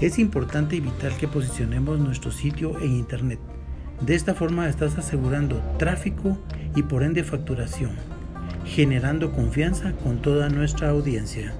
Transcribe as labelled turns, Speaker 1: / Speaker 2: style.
Speaker 1: Es importante y vital que posicionemos nuestro sitio en Internet. De esta forma estás asegurando tráfico y por ende facturación, generando confianza con toda nuestra audiencia.